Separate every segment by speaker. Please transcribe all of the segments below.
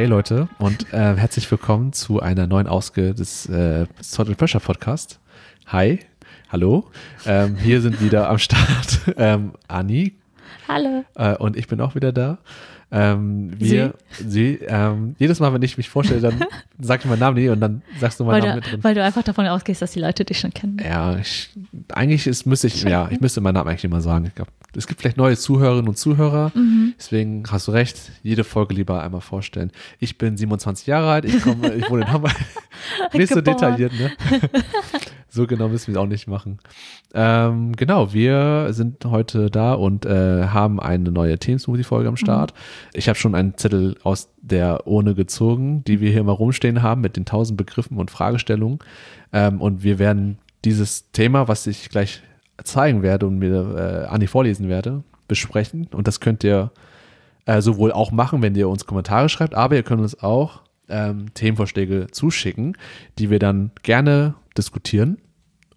Speaker 1: Hey Leute und äh, herzlich willkommen zu einer neuen Ausgabe des äh, and Pressure Podcast. Hi, hallo. Ähm, hier sind wieder am Start ähm, Anni.
Speaker 2: Hallo.
Speaker 1: Äh, und ich bin auch wieder da. Ähm, wir, sie, ähm, jedes Mal, wenn ich mich vorstelle, dann sag ich meinen Namen nie und dann sagst du meinen
Speaker 2: Weil
Speaker 1: Namen mit drin.
Speaker 2: weil du einfach davon ausgehst, dass die Leute dich schon kennen.
Speaker 1: Ja, ich, eigentlich ist, müsste ich, ja, ich müsste meinen Namen eigentlich immer sagen. Ich glaub, es gibt vielleicht neue Zuhörerinnen und Zuhörer,
Speaker 2: Mhm.
Speaker 1: deswegen hast du recht, jede Folge lieber einmal vorstellen. Ich bin 27 Jahre alt, ich komme, ich wohne in Hamburg. Nicht so detailliert, ne? so genau müssen wir es auch nicht machen. Ähm, genau, wir sind heute da und äh, haben eine neue Themen-Smoothie-Folge am Start. Ich habe schon einen Zettel aus der Urne gezogen, die wir hier mal rumstehen haben mit den tausend Begriffen und Fragestellungen. Ähm, und wir werden dieses Thema, was ich gleich zeigen werde und mir äh, Anni vorlesen werde, besprechen. Und das könnt ihr äh, sowohl auch machen, wenn ihr uns Kommentare schreibt, aber ihr könnt uns auch ähm, Themenvorschläge zuschicken, die wir dann gerne diskutieren.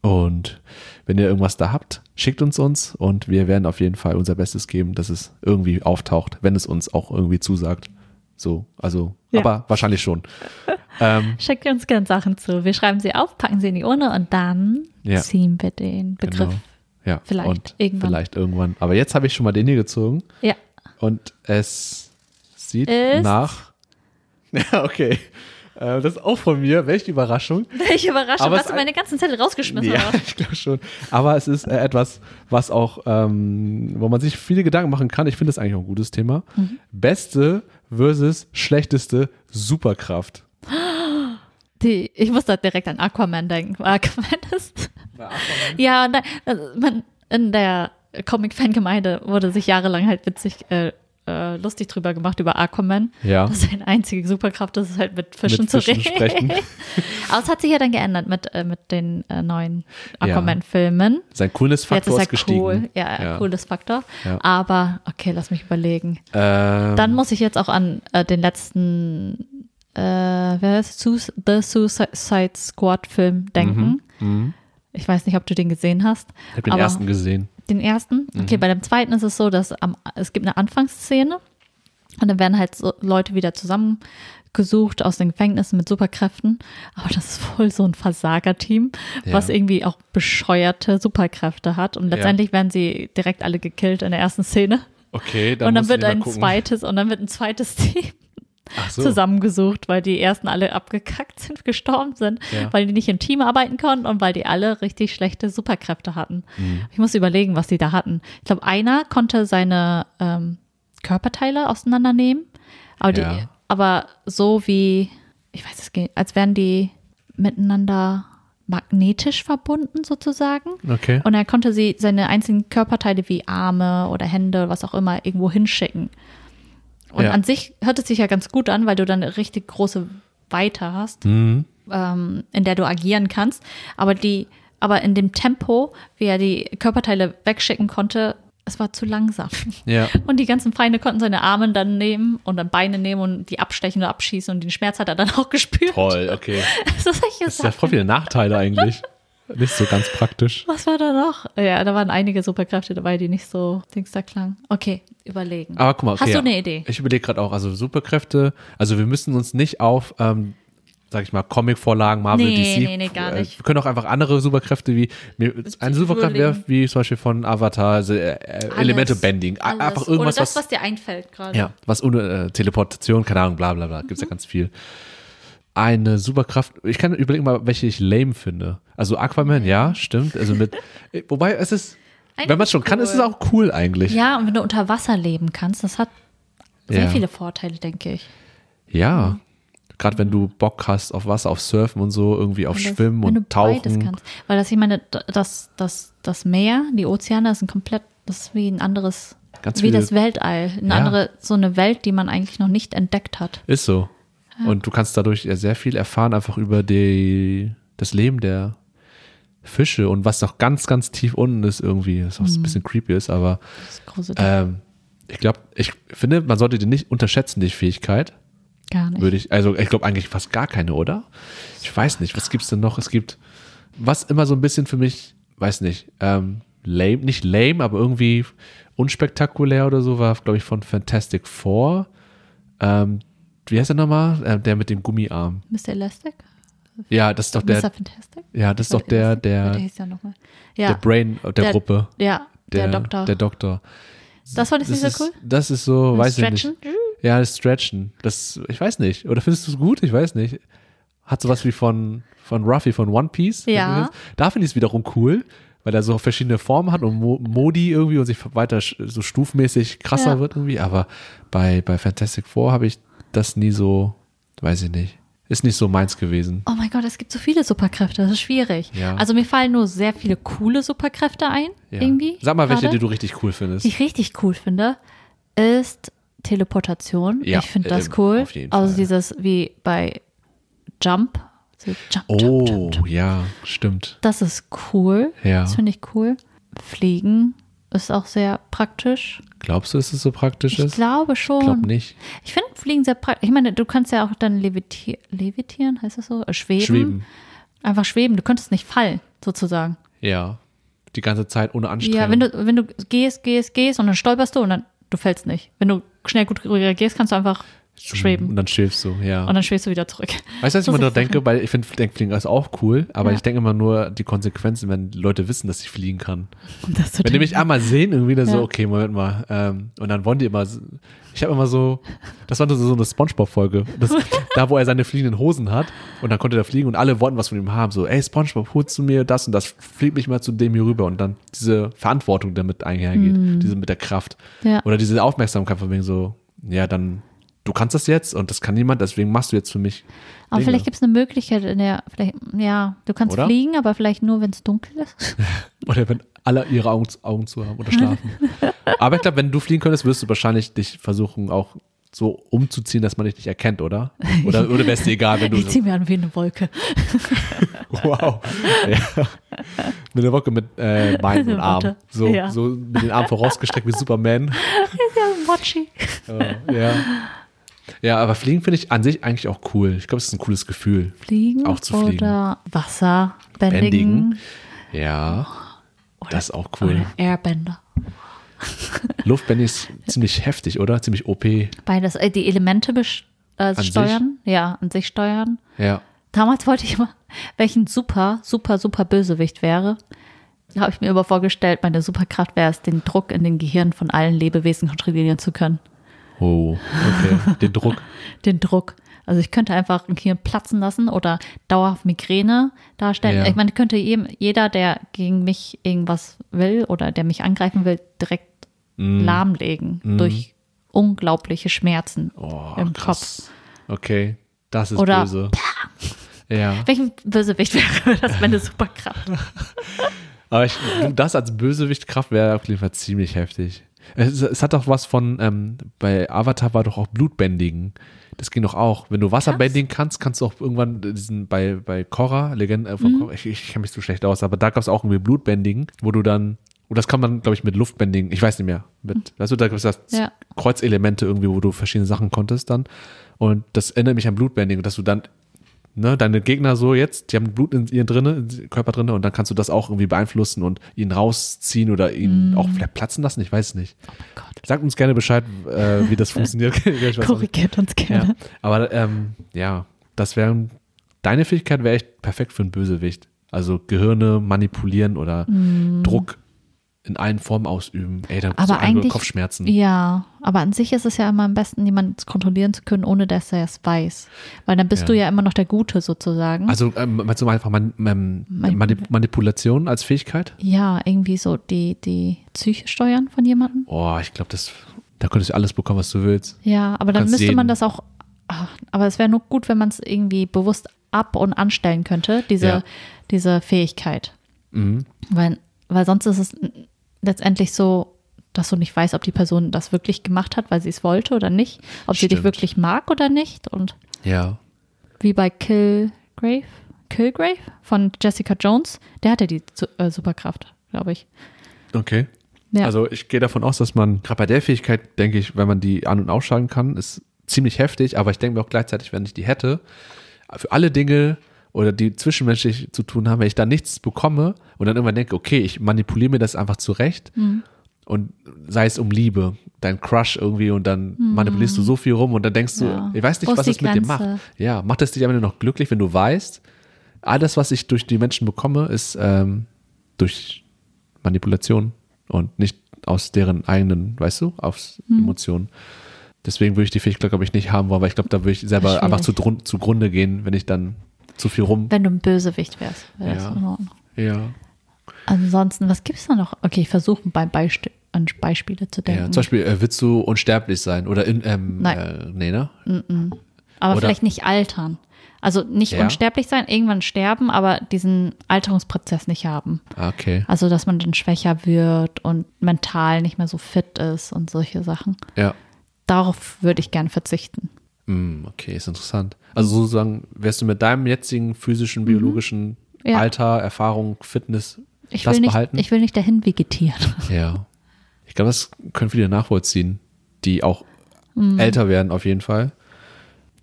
Speaker 1: Und wenn ihr irgendwas da habt, schickt uns uns und wir werden auf jeden Fall unser Bestes geben, dass es irgendwie auftaucht, wenn es uns auch irgendwie zusagt. So, also,
Speaker 2: Ja.
Speaker 1: aber wahrscheinlich schon. ähm,
Speaker 2: Schickt uns gerne Sachen zu. Wir schreiben sie auf, packen sie in die Urne und dann
Speaker 1: Ja.
Speaker 2: ziehen wir den Begriff.
Speaker 1: Genau. ja,
Speaker 2: Vielleicht
Speaker 1: und
Speaker 2: irgendwann.
Speaker 1: Vielleicht irgendwann. Aber jetzt habe ich schon mal den hier gezogen
Speaker 2: Ja.
Speaker 1: und es sieht
Speaker 2: Ist-
Speaker 1: nach. Ja, okay. Äh, das ist auch von mir. Welche Überraschung.
Speaker 2: Welche Überraschung,
Speaker 1: Aber es-
Speaker 2: du meine ganzen Zettel rausgeschmissen
Speaker 1: Ja,
Speaker 2: hast.
Speaker 1: ich glaube schon. Aber es ist äh, etwas, was auch, ähm, wo man sich viele Gedanken machen kann. Ich finde das eigentlich auch ein gutes Thema.
Speaker 2: Mhm.
Speaker 1: Beste versus schlechteste Superkraft.
Speaker 2: Die, ich muss da direkt an Aquaman denken. Aquaman ist. Ja, nein, also man, in der Comic-Fan-Gemeinde wurde sich jahrelang halt witzig, äh, äh, lustig drüber gemacht über Aquaman.
Speaker 1: Ja.
Speaker 2: Das seine einzige Superkraft ist es halt mit Fischen
Speaker 1: Mit
Speaker 2: zu
Speaker 1: Fischen
Speaker 2: reden. Aber es hat sich ja dann geändert mit, äh, mit den äh, neuen Aquaman-Filmen.
Speaker 1: Sein
Speaker 2: Jetzt
Speaker 1: Coolness-Faktor
Speaker 2: ist
Speaker 1: ist
Speaker 2: er
Speaker 1: gestiegen.
Speaker 2: cool. Ja,
Speaker 1: Ja.
Speaker 2: cooles Faktor.
Speaker 1: Ja.
Speaker 2: Aber, okay, lass mich überlegen.
Speaker 1: Ähm,
Speaker 2: Dann muss ich jetzt auch an äh, den letzten äh, wer ist Sus The Suicide Squad Film denken.
Speaker 1: mhm.
Speaker 2: Ich weiß nicht, ob du den gesehen hast.
Speaker 1: Ich habe den ersten gesehen.
Speaker 2: Den ersten?
Speaker 1: Mhm.
Speaker 2: Okay, bei dem zweiten ist es so, dass am, es gibt eine Anfangsszene und dann werden halt so Leute wieder zusammengesucht aus den Gefängnissen mit Superkräften. Aber das ist voll so ein Versagerteam,
Speaker 1: Ja.
Speaker 2: was irgendwie auch bescheuerte Superkräfte hat. Und letztendlich werden sie direkt alle gekillt in der ersten Szene.
Speaker 1: Okay, dann
Speaker 2: und dann wird ein
Speaker 1: gucken.
Speaker 2: zweites und dann wird ein zweites Team
Speaker 1: so.
Speaker 2: zusammengesucht, weil die ersten alle abgekackt sind, gestorben sind,
Speaker 1: Ja.
Speaker 2: weil die nicht im Team arbeiten konnten und weil die alle richtig schlechte Superkräfte hatten.
Speaker 1: Mhm.
Speaker 2: Ich muss überlegen, was die da hatten. Ich glaube, einer konnte seine ähm, Körperteile auseinandernehmen, aber, die,
Speaker 1: Ja.
Speaker 2: aber so wie, ich weiß es geht, als wären die miteinander magnetisch verbunden sozusagen.
Speaker 1: Okay.
Speaker 2: Und er konnte sie, seine einzelnen Körperteile wie Arme oder Hände, was auch immer, irgendwo hinschicken. Und
Speaker 1: Ja.
Speaker 2: an sich hört es sich ja ganz gut an, weil du dann eine richtig große Weite hast,
Speaker 1: Mhm.
Speaker 2: ähm, in der du agieren kannst. Aber die, aber in dem Tempo, wie er die Körperteile wegschicken konnte, es war zu langsam.
Speaker 1: Ja.
Speaker 2: Und die ganzen Feinde konnten seine Arme dann nehmen und dann Beine nehmen und die abstechen oder abschießen und den Schmerz hat er dann auch gespürt.
Speaker 1: Toll, okay. Das ist ja voll viele Nachteile eigentlich. Nicht so ganz praktisch.
Speaker 2: Was war da noch? Ja, da waren einige Superkräfte dabei, die nicht so Dings da klangen. Okay, überlegen.
Speaker 1: Aber guck mal, okay,
Speaker 2: Hast du eine Idee?
Speaker 1: Ich überlege gerade auch, also Superkräfte, also wir müssen uns nicht auf, ähm, sag ich mal, Comic-Vorlagen, Marvel,
Speaker 2: Nee,
Speaker 1: DC.
Speaker 2: nee, nee, gar
Speaker 1: äh,
Speaker 2: nicht.
Speaker 1: Wir können auch einfach andere Superkräfte wie, mir, eine Superkraft wäre wie zum Beispiel von Avatar, also, äh, äh, Elemente Bending.
Speaker 2: Alles.
Speaker 1: Einfach irgendwas,
Speaker 2: Oder das,
Speaker 1: was,
Speaker 2: was dir einfällt gerade.
Speaker 1: ja, was ohne äh, Teleportation, keine Ahnung, bla bla bla, gibt's ja ganz viel. Eine Superkraft, ich kann überlegen mal, welche ich lame finde. Also Aquaman, ja, stimmt. Also mit, wobei es ist,
Speaker 2: Eigentlich
Speaker 1: wenn man es schon kann,
Speaker 2: cool.
Speaker 1: ist es auch cool eigentlich.
Speaker 2: Ja, und wenn du unter Wasser leben kannst, das hat sehr
Speaker 1: Ja.
Speaker 2: viele Vorteile, denke ich.
Speaker 1: Ja. Gerade wenn du Bock hast auf Wasser, auf Surfen und so, irgendwie auf
Speaker 2: das-
Speaker 1: Schwimmen und Tauchen.
Speaker 2: kannst. Weil das, ich meine, das, das, das Meer, die Ozeane, das ist ein komplett, das ist wie ein anderes,
Speaker 1: Ganz
Speaker 2: wie
Speaker 1: viele-
Speaker 2: das Weltall. Eine
Speaker 1: Ja.
Speaker 2: andere, so eine Welt, die man eigentlich noch nicht entdeckt hat.
Speaker 1: Ist so. Und du kannst dadurch ja sehr viel erfahren, einfach über die, das Leben der Fische und was auch ganz, ganz tief unten ist irgendwie, was auch
Speaker 2: Mhm.
Speaker 1: ein bisschen creepy ist, aber
Speaker 2: Das ist
Speaker 1: ähm, ich glaube, ich finde, man sollte die nicht unterschätzen, die Fähigkeit.
Speaker 2: Gar nicht.
Speaker 1: Würde ich, also ich glaube eigentlich fast gar keine, oder? Ich weiß nicht, was gibt's denn noch? Es gibt, was immer so ein bisschen für mich, weiß nicht, ähm, lame, nicht lame, aber irgendwie unspektakulär oder so, war, glaube ich, von Fantastic Four. Ähm, wie heißt der nochmal? Äh, der mit dem Gummiarm.
Speaker 2: Mr. Elastic?
Speaker 1: Ja, das ist doch der.
Speaker 2: Mr. Fantastic?
Speaker 1: Ja, das ist doch der, der,
Speaker 2: Der hieß ja nochmal.
Speaker 1: der
Speaker 2: Ja,
Speaker 1: Brain der,
Speaker 2: Der-
Speaker 1: Gruppe.
Speaker 2: ja, der, Doktor.
Speaker 1: Der Doktor.
Speaker 2: das fand ich nicht
Speaker 1: ist,
Speaker 2: so cool.
Speaker 1: Das ist so, weiß ich nicht.
Speaker 2: Stretchen?
Speaker 1: Ja, das Stretchen. Das, ich weiß nicht. Oder findest du es gut? Ich weiß nicht. Hat sowas wie von, von Ruffy von One Piece.
Speaker 2: Ja.
Speaker 1: Da finde ich es wiederum cool, weil er so verschiedene Formen hat und Mo Modi irgendwie und sich weiter so stufmäßig krasser
Speaker 2: Ja.
Speaker 1: wird irgendwie. Aber bei, bei Fantastic Four habe ich das nie so, weiß ich nicht. Ist nicht so meins gewesen.
Speaker 2: Oh mein Gott, es gibt so viele Superkräfte, das ist schwierig.
Speaker 1: Ja.
Speaker 2: Also mir fallen nur sehr viele coole Superkräfte ein,
Speaker 1: Ja.
Speaker 2: irgendwie.
Speaker 1: Sag mal, welche,
Speaker 2: gerade.
Speaker 1: die du richtig cool findest.
Speaker 2: Die ich richtig cool finde, ist Teleportation.
Speaker 1: Ja,
Speaker 2: ich finde das
Speaker 1: ähm,
Speaker 2: cool. also dieses wie bei Jump. So jump,
Speaker 1: oh,
Speaker 2: jump, jump, jump.
Speaker 1: ja, stimmt.
Speaker 2: Das ist cool.
Speaker 1: Ja.
Speaker 2: Das finde ich cool. Fliegen ist auch sehr praktisch.
Speaker 1: Glaubst du, dass es so praktisch
Speaker 2: Ich
Speaker 1: ist?
Speaker 2: glaube
Speaker 1: Ich
Speaker 2: schon.
Speaker 1: glaube nicht.
Speaker 2: Ich finde Fliegen sehr praktisch. Ich meine, du kannst ja auch dann leviti levitieren, heißt das so? Äh, Schweben.
Speaker 1: Schweben.
Speaker 2: Einfach schweben. Du könntest nicht fallen, sozusagen.
Speaker 1: Ja. Die ganze Zeit ohne Anstrengung.
Speaker 2: Ja, wenn du, wenn du gehst, gehst, gehst und dann stolperst du und dann du fällst nicht. Wenn du schnell gut reagierst, kannst du einfach
Speaker 1: Und
Speaker 2: schweben.
Speaker 1: dann schwebst du, ja.
Speaker 2: Und dann schwebst du wieder zurück.
Speaker 1: Weißt du, was ich
Speaker 2: So
Speaker 1: immer nur denke? Weil ich finde, Denkfliegen ist auch cool, aber
Speaker 2: Ja.
Speaker 1: ich denke immer nur die Konsequenzen, wenn Leute wissen, dass ich fliegen kann.
Speaker 2: Und das zu
Speaker 1: Wenn die mich einmal sehen, irgendwie dann so,
Speaker 2: Ja.
Speaker 1: okay, Moment mal. Ähm, und dann wollen die immer, so- ich habe immer so, das war so so eine Spongebob-Folge, da wo er seine fliegenden Hosen hat und dann konnte er fliegen und alle wollten was von ihm haben. So, ey Spongebob, holst du mir das und das, flieg mich mal zu dem hier rüber und dann diese Verantwortung, die damit einhergeht, diese mit der Kraft.
Speaker 2: Ja.
Speaker 1: Oder diese Aufmerksamkeit von wegen so, ja, dann, du kannst das jetzt und das kann niemand, deswegen machst du jetzt für mich.
Speaker 2: Aber
Speaker 1: Dinge.
Speaker 2: vielleicht gibt es eine Möglichkeit in der, vielleicht, ja, du kannst
Speaker 1: Oder?
Speaker 2: fliegen, aber vielleicht nur, wenn es dunkel ist.
Speaker 1: Oder wenn alle ihre Augen, Augen zu haben oder schlafen. Aber ich glaube, wenn du fliegen könntest, würdest du wahrscheinlich dich versuchen, auch so umzuziehen, dass man dich nicht erkennt, oder? Oder, oder wäre es dir egal, wenn du
Speaker 2: Ich ziehe mir an wie eine Wolke.
Speaker 1: wow. Ja. Mit der Wocke mit äh, Beinen und Armen. So,
Speaker 2: Ja.
Speaker 1: so mit den Armen vorausgestreckt wie Superman.
Speaker 2: Ja, Mochi.
Speaker 1: Äh, ja. Ja, aber Fliegen finde ich an sich eigentlich auch cool. Ich glaube, es ist ein cooles Gefühl.
Speaker 2: Fliegen
Speaker 1: Auch zu fliegen.
Speaker 2: oder Wasser
Speaker 1: Bändigen.
Speaker 2: bändigen.
Speaker 1: Ja,
Speaker 2: Oder,
Speaker 1: das ist auch cool.
Speaker 2: Oder Airbender.
Speaker 1: Luftbändig ist ziemlich heftig, oder? Ziemlich OP.
Speaker 2: Beides, äh, die Elemente äh,
Speaker 1: sich?
Speaker 2: steuern. Ja, an sich steuern.
Speaker 1: Ja.
Speaker 2: Damals wollte ich immer, welchen super, super, super Bösewicht wäre. Da habe ich mir aber vorgestellt, meine Superkraft wäre es, den Druck in den Gehirn von allen Lebewesen kontrollieren zu können.
Speaker 1: Oh, okay. Den Druck.
Speaker 2: Den Druck. Also ich könnte einfach ein Gehirn platzen lassen oder dauerhaft Migräne darstellen.
Speaker 1: Ja.
Speaker 2: Ich meine, könnte jedem, jeder, der gegen mich irgendwas will oder der mich angreifen will, direkt
Speaker 1: Mm.
Speaker 2: lahmlegen durch unglaubliche Schmerzen
Speaker 1: Oh,
Speaker 2: im
Speaker 1: krass. Okay, das ist
Speaker 2: Oder-
Speaker 1: böse. Ja,
Speaker 2: Welchen Bösewicht wäre das meine Superkraft?
Speaker 1: aber ich, das als Bösewichtkraft wäre auf jeden Fall ziemlich heftig. Es, es hat doch was von, ähm, bei Avatar war doch auch Blutbändigen. Das ging doch auch. Wenn du Wasser
Speaker 2: Krass.
Speaker 1: bändigen kannst, kannst du auch irgendwann diesen, bei, bei Korra, Legende äh, von
Speaker 2: Mhm.
Speaker 1: Korra, ich, ich kenne mich so schlecht aus, aber da gab es auch irgendwie Blutbändigen, wo du dann, und das kann man, glaube ich, mit Luftbändigen, ich weiß nicht mehr, mit, weißt du, da gibt es das
Speaker 2: Ja.
Speaker 1: Kreuzelemente irgendwie, wo du verschiedene Sachen konntest dann. Und das erinnert mich an Blutbändigen, dass du dann, ne, deine Gegner so jetzt, die haben Blut in ihren drinne, in Körper drinne und dann kannst du das auch irgendwie beeinflussen und ihn rausziehen oder ihn auch vielleicht platzen lassen, ich weiß es nicht.
Speaker 2: Oh mein Gott.
Speaker 1: Sagt uns gerne Bescheid, äh, wie das funktioniert.
Speaker 2: Korrigiert uns gerne.
Speaker 1: Ja. Aber ähm, ja, das wäre, deine Fähigkeit wäre echt perfekt für einen Bösewicht. Also Gehirne manipulieren oder Druck in allen Formen ausüben. Ey, dann.
Speaker 2: Aber eigentlich-
Speaker 1: Kopfschmerzen.
Speaker 2: Ja, aber an sich ist es ja immer am besten, jemanden kontrollieren zu können, ohne dass er es weiß. Weil dann bist
Speaker 1: Ja.
Speaker 2: du ja immer noch der Gute sozusagen.
Speaker 1: Also ähm, meinst du mal einfach man, ähm,
Speaker 2: Manip-
Speaker 1: Manip Manipulation als Fähigkeit?
Speaker 2: ja, irgendwie so die, die Psyche steuern von jemandem.
Speaker 1: Oh, ich glaube, das, da könntest du alles bekommen, was du willst.
Speaker 2: Ja, aber dann müsste
Speaker 1: jeden-
Speaker 2: man das auch. ach, Aber es wäre nur gut, wenn man es irgendwie bewusst ab- und anstellen könnte, diese,
Speaker 1: Ja.
Speaker 2: diese Fähigkeit.
Speaker 1: Mhm.
Speaker 2: Weil, weil sonst ist es letztendlich so, dass du nicht weißt, ob die Person das wirklich gemacht hat, weil sie es wollte oder nicht. Ob sie dich
Speaker 1: Stimmt.
Speaker 2: wirklich mag oder nicht. Und
Speaker 1: Ja.
Speaker 2: wie bei Killgrave, Killgrave von Jessica Jones, der hatte die äh, Superkraft, glaube ich.
Speaker 1: Okay.
Speaker 2: Ja.
Speaker 1: Also ich gehe davon aus, dass man, gerade bei der Fähigkeit, denke ich, wenn man die an- und ausschalten kann, ist ziemlich heftig, aber ich denke mir auch gleichzeitig, wenn ich die hätte, für alle Dinge oder die zwischenmenschlich zu tun haben, wenn ich da nichts bekomme und dann irgendwann denke, okay, ich manipuliere mir das einfach zurecht
Speaker 2: Mhm.
Speaker 1: und sei es um Liebe, dein Crush irgendwie und dann manipulierst du so viel rum und dann denkst du,
Speaker 2: Ja.
Speaker 1: ich weiß nicht,
Speaker 2: Wo
Speaker 1: was das mit dir macht. Ja, macht es dich am Ende noch glücklich, wenn du weißt, alles, was ich durch die Menschen bekomme, ist ähm, durch Manipulation und nicht aus deren eigenen, weißt du, aus
Speaker 2: Hm.
Speaker 1: Emotionen. Deswegen würde ich die Fähigkeit, glaube ich, nicht haben wollen, weil ich glaube, da würde ich selber
Speaker 2: Schwierig.
Speaker 1: einfach zu, zugrunde gehen, wenn ich dann zu viel rum.
Speaker 2: Wenn du ein Bösewicht wärst, wäre das
Speaker 1: Ja. Ja.
Speaker 2: Ansonsten, was gibt's da noch? Okay, ich versuche bei Beisp an Beispiele zu denken.
Speaker 1: ja. Zum Beispiel, äh, willst du unsterblich sein? Oder in, ähm,
Speaker 2: Nein.
Speaker 1: Äh, nee, ne?
Speaker 2: aber
Speaker 1: oder-
Speaker 2: vielleicht nicht altern. Also nicht
Speaker 1: Ja.
Speaker 2: unsterblich sein, irgendwann sterben, aber diesen Alterungsprozess nicht haben.
Speaker 1: Ah, Okay.
Speaker 2: Also, dass man dann schwächer wird und mental nicht mehr so fit ist und solche Sachen.
Speaker 1: Ja.
Speaker 2: Darauf würde ich gern verzichten.
Speaker 1: Hm, okay, ist interessant. Also sozusagen, wärst du mit deinem jetzigen physischen, biologischen
Speaker 2: Mhm. Ja.
Speaker 1: Alter, Erfahrung, Fitness
Speaker 2: Ich
Speaker 1: das
Speaker 2: will, nicht,
Speaker 1: behalten?
Speaker 2: ich will nicht dahin vegetieren.
Speaker 1: ja. Ich glaube, das können viele nachvollziehen, die auch
Speaker 2: Mhm.
Speaker 1: älter werden auf jeden Fall.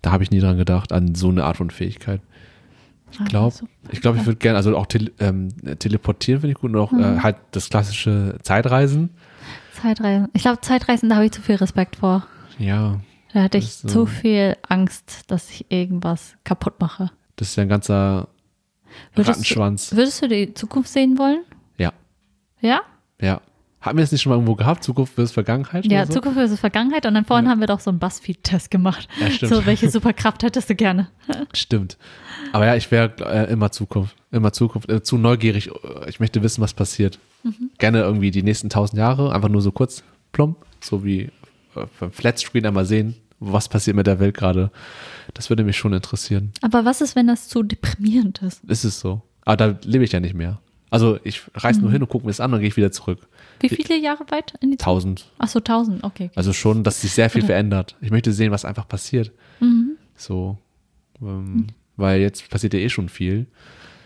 Speaker 1: Da habe ich nie dran gedacht, an so eine Art von Fähigkeit. Ich glaube,
Speaker 2: Also,
Speaker 1: ich, glaub, ich würde gerne, also auch tele, ähm, teleportieren finde ich gut und auch
Speaker 2: Mhm.
Speaker 1: äh, halt das klassische Zeitreisen.
Speaker 2: Zeitreisen. Ich glaube, Zeitreisen, da habe ich zu viel Respekt vor.
Speaker 1: Ja,
Speaker 2: Da hatte ich
Speaker 1: so.
Speaker 2: zu viel Angst, dass ich irgendwas kaputt mache.
Speaker 1: das ist ja ein ganzer
Speaker 2: Würdest,
Speaker 1: Rattenschwanz.
Speaker 2: würdest du die Zukunft sehen wollen?
Speaker 1: Ja,
Speaker 2: Ja?
Speaker 1: ja. Haben wir das nicht schon mal irgendwo gehabt? Zukunft versus Vergangenheit?
Speaker 2: Ja,
Speaker 1: so?
Speaker 2: Zukunft versus Vergangenheit. Und dann vorhin haben wir doch so einen Buzzfeed-Test gemacht.
Speaker 1: Ja, stimmt.
Speaker 2: So, welche Superkraft hättest du gerne?
Speaker 1: Stimmt. Aber ja, ich wäre äh, immer Zukunft. Immer Zukunft. Äh, zu neugierig. Äh, Ich möchte wissen, was passiert.
Speaker 2: Mhm.
Speaker 1: Gerne irgendwie die nächsten tausend Jahre. Einfach nur so kurz plump. So wie äh, beim Flatscreen einmal sehen, was passiert mit der Welt gerade. Das würde mich schon interessieren.
Speaker 2: Aber was ist, wenn das zu deprimierend ist?
Speaker 1: Ist es so? Aber da lebe ich ja nicht mehr. Also ich reise
Speaker 2: Mhm.
Speaker 1: nur hin und gucke mir das an und gehe ich wieder zurück.
Speaker 2: Wie viele Jahre weit in die?
Speaker 1: Tausend.
Speaker 2: Ach so, tausend, okay.
Speaker 1: Also schon, dass sich sehr viel verändert. Ich möchte sehen, was einfach passiert.
Speaker 2: Mhm.
Speaker 1: So. Ähm, Weil jetzt passiert ja eh schon viel.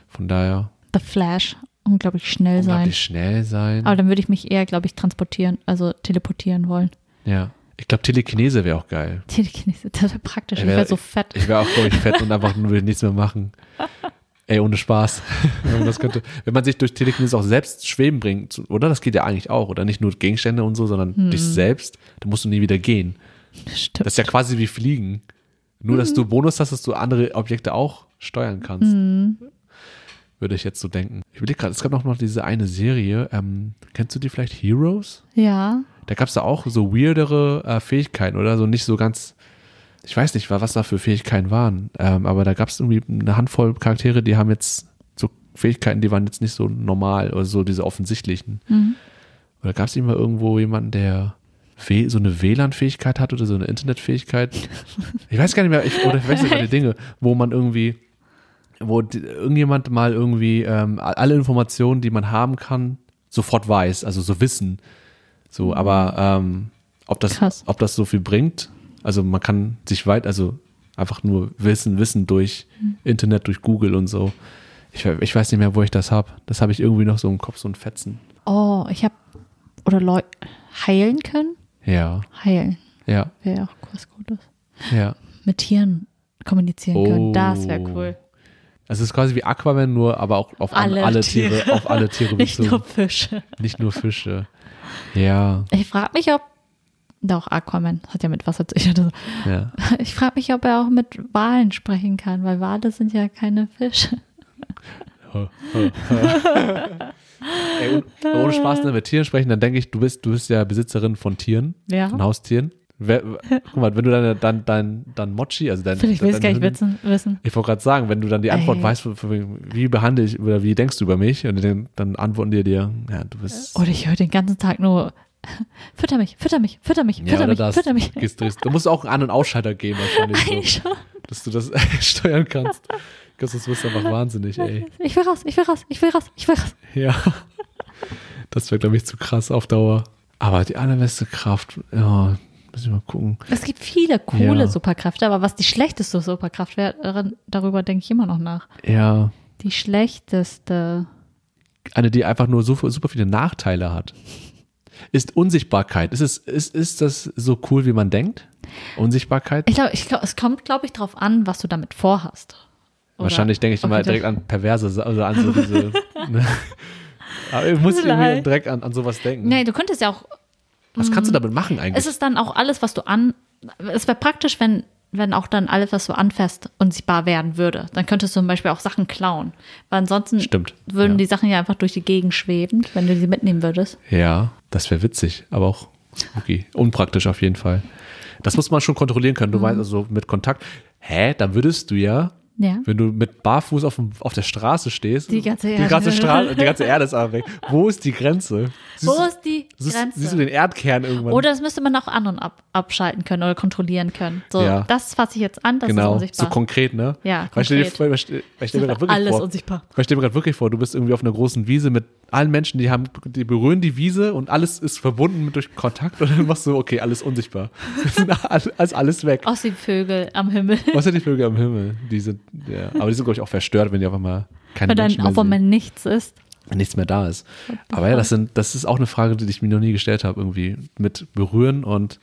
Speaker 1: Von daher
Speaker 2: The Flash, unglaublich schnell sein.
Speaker 1: unglaublich schnell sein.
Speaker 2: Aber dann würde ich mich eher, glaube ich, transportieren, also teleportieren wollen.
Speaker 1: Ja. Ich glaube, Telekinese wäre auch geil.
Speaker 2: Telekinese, das wäre praktisch. Ich
Speaker 1: wär-
Speaker 2: wäre so fett.
Speaker 1: Ich wäre auch, glaube ich, fett und einfach nur nichts mehr machen. Ey, ohne Spaß. wenn, könnte. wenn man sich durch Telekinese auch selbst schweben bringt, oder? Das geht ja eigentlich auch, oder? Nicht nur Gegenstände und so, sondern
Speaker 2: Hm.
Speaker 1: dich selbst, dann musst du nie wieder gehen.
Speaker 2: Stimmt.
Speaker 1: Das ist ja quasi wie Fliegen. Nur, dass
Speaker 2: Mhm.
Speaker 1: du Bonus hast, dass du andere Objekte auch steuern kannst.
Speaker 2: Mhm.
Speaker 1: Würde ich jetzt so denken. Ich überlege gerade, es gab noch, noch diese eine Serie, ähm, kennst du die vielleicht? Heroes?
Speaker 2: Ja.
Speaker 1: Da gab es da auch so weirdere äh, Fähigkeiten oder so nicht so ganz, ich weiß nicht, was da für Fähigkeiten waren, ähm, aber da gab es irgendwie eine Handvoll Charaktere, die haben jetzt so Fähigkeiten, die waren jetzt nicht so normal oder so diese offensichtlichen.
Speaker 2: Mhm.
Speaker 1: Oder gab es immer irgendwo jemanden, der so eine WLAN-Fähigkeit hat oder so eine Internetfähigkeit? Ich weiß gar nicht mehr, ich, oder ich weiß nicht gerade Dinge, wo man irgendwie, wo irgendjemand mal irgendwie ähm, alle Informationen, die man haben kann, sofort weiß, also so wissen. So, aber ähm, ob das,
Speaker 2: Krass.
Speaker 1: ob das so viel bringt, also man kann sich weit, also einfach nur wissen, wissen durch Internet, durch Google und so. Ich, ich weiß nicht mehr, wo ich das habe. Das habe ich irgendwie noch so im Kopf, so ein Fetzen.
Speaker 2: Oh, ich habe oder Leu heilen können?
Speaker 1: Ja,
Speaker 2: Heilen
Speaker 1: ja,
Speaker 2: wäre auch was Gutes.
Speaker 1: ja.
Speaker 2: Mit Tieren kommunizieren können,
Speaker 1: Oh.
Speaker 2: das wäre cool.
Speaker 1: Es ist quasi wie Aquaman, nur aber auch auf alle,
Speaker 2: Alle
Speaker 1: alle Tiere,
Speaker 2: Tiere.
Speaker 1: auf alle Tiere
Speaker 2: Nicht
Speaker 1: bezogen.
Speaker 2: nur Fische.
Speaker 1: Nicht nur Fische. Ja,
Speaker 2: Ich frage mich, ob doch Aquaman hat ja mit Wasser zu so-
Speaker 1: ja.
Speaker 2: Ich frage mich, ob er auch mit Walen sprechen kann, weil Wale sind ja keine Fische.
Speaker 1: Ey, ohne Spaß, wenn wir mit Tieren sprechen, dann denke ich, du bist, du bist ja Besitzerin von Tieren,
Speaker 2: Ja.
Speaker 1: von Haustieren. Wer, guck mal, wenn du deine, dein, dein, dein Mochi, also dein.
Speaker 2: Vielleicht will ich es gar nicht wissen. wissen.
Speaker 1: Ich wollte gerade sagen, wenn du dann die Antwort
Speaker 2: Ey.
Speaker 1: weißt, wie behandle ich oder wie denkst du über mich, und dann, dann antworten die dir, ja, du bist.
Speaker 2: Oder ich höre den ganzen Tag nur, fütter mich, fütter mich, fütter mich,
Speaker 1: ja,
Speaker 2: fütter mich,
Speaker 1: das.
Speaker 2: fütter mich.
Speaker 1: Gehst, drehst- Du musst auch einen An- und Ausschalter geben, wahrscheinlich.
Speaker 2: Eigentlich
Speaker 1: So,
Speaker 2: schon.
Speaker 1: dass du das steuern kannst. Das wirst du einfach wahnsinnig, ey.
Speaker 2: Ich will raus, ich will raus, ich will raus, ich will raus.
Speaker 1: Ja. Das wäre, glaube ich, zu krass auf Dauer. Aber die allerbeste Kraft, ja, muss ich mal gucken.
Speaker 2: Es gibt viele coole
Speaker 1: Ja.
Speaker 2: Superkräfte, aber was die schlechteste Superkraft wäre, darüber denke ich immer noch nach.
Speaker 1: Ja,
Speaker 2: Die schlechteste.
Speaker 1: eine, die einfach nur so, super viele Nachteile hat. Ist Unsichtbarkeit. Ist, es, ist, ist das so cool, wie man denkt? Unsichtbarkeit?
Speaker 2: Ich glaube, glaub, es kommt, glaube ich, drauf an, was du damit vorhast. Oder-
Speaker 1: Wahrscheinlich denke ich immer
Speaker 2: Okay,
Speaker 1: direkt
Speaker 2: das-
Speaker 1: an perverse, also an so diese. ne? Aber ich muss irgendwie direkt an, an sowas denken.
Speaker 2: Nee, du könntest ja auch
Speaker 1: Was kannst du damit machen eigentlich?
Speaker 2: Es ist dann auch alles, was du an. Es wäre praktisch, wenn, wenn auch dann alles, was du anfasst, unsichtbar werden würde. Dann könntest du zum Beispiel auch Sachen klauen. Weil ansonsten
Speaker 1: Stimmt,
Speaker 2: würden
Speaker 1: ja.
Speaker 2: die Sachen ja einfach durch die Gegend schweben, wenn du sie mitnehmen würdest.
Speaker 1: Ja, das wäre witzig, aber auch okay, unpraktisch auf jeden Fall. Das muss man schon kontrollieren können. Du weißt also mit Kontakt. Hä, dann würdest du ja,
Speaker 2: Ja.
Speaker 1: wenn du mit Barfuß auf, dem, auf der Straße stehst,
Speaker 2: Die ganze
Speaker 1: die
Speaker 2: Erde.
Speaker 1: ganze, Straße, die ganze Erde ist aber weg. Wo ist die Grenze? Siehst
Speaker 2: Wo
Speaker 1: du-
Speaker 2: ist die
Speaker 1: siehst,
Speaker 2: Grenze?
Speaker 1: siehst du den Erdkern irgendwann?
Speaker 2: Oder das müsste man auch an- und ab, abschalten können oder kontrollieren können. So,
Speaker 1: Ja.
Speaker 2: das fasse ich jetzt an, das ist
Speaker 1: genau, so
Speaker 2: unsichtbar.
Speaker 1: konkret, ne?
Speaker 2: Ja, konkret.
Speaker 1: weil ich stell- weil ich stell mir gerade wirklich
Speaker 2: Alles
Speaker 1: vor,
Speaker 2: unsichtbar.
Speaker 1: weil ich stell mir gerade wirklich vor, du bist irgendwie auf einer großen Wiese mit allen Menschen, die haben, die berühren die Wiese und alles ist verbunden mit durch Kontakt und dann machst du, okay, alles unsichtbar. alles, alles weg.
Speaker 2: Aus die Vögel am Himmel.
Speaker 1: Sind die Vögel am Himmel? Die sind, ja, aber die sind, glaube ich, auch verstört, wenn die auf einmal keine
Speaker 2: dann
Speaker 1: Menschen mehr
Speaker 2: auch wenn man nichts ist.
Speaker 1: wenn nichts mehr da ist. Aber ja, das sind, das ist auch eine Frage, die ich mir noch nie gestellt habe, irgendwie mit Berühren und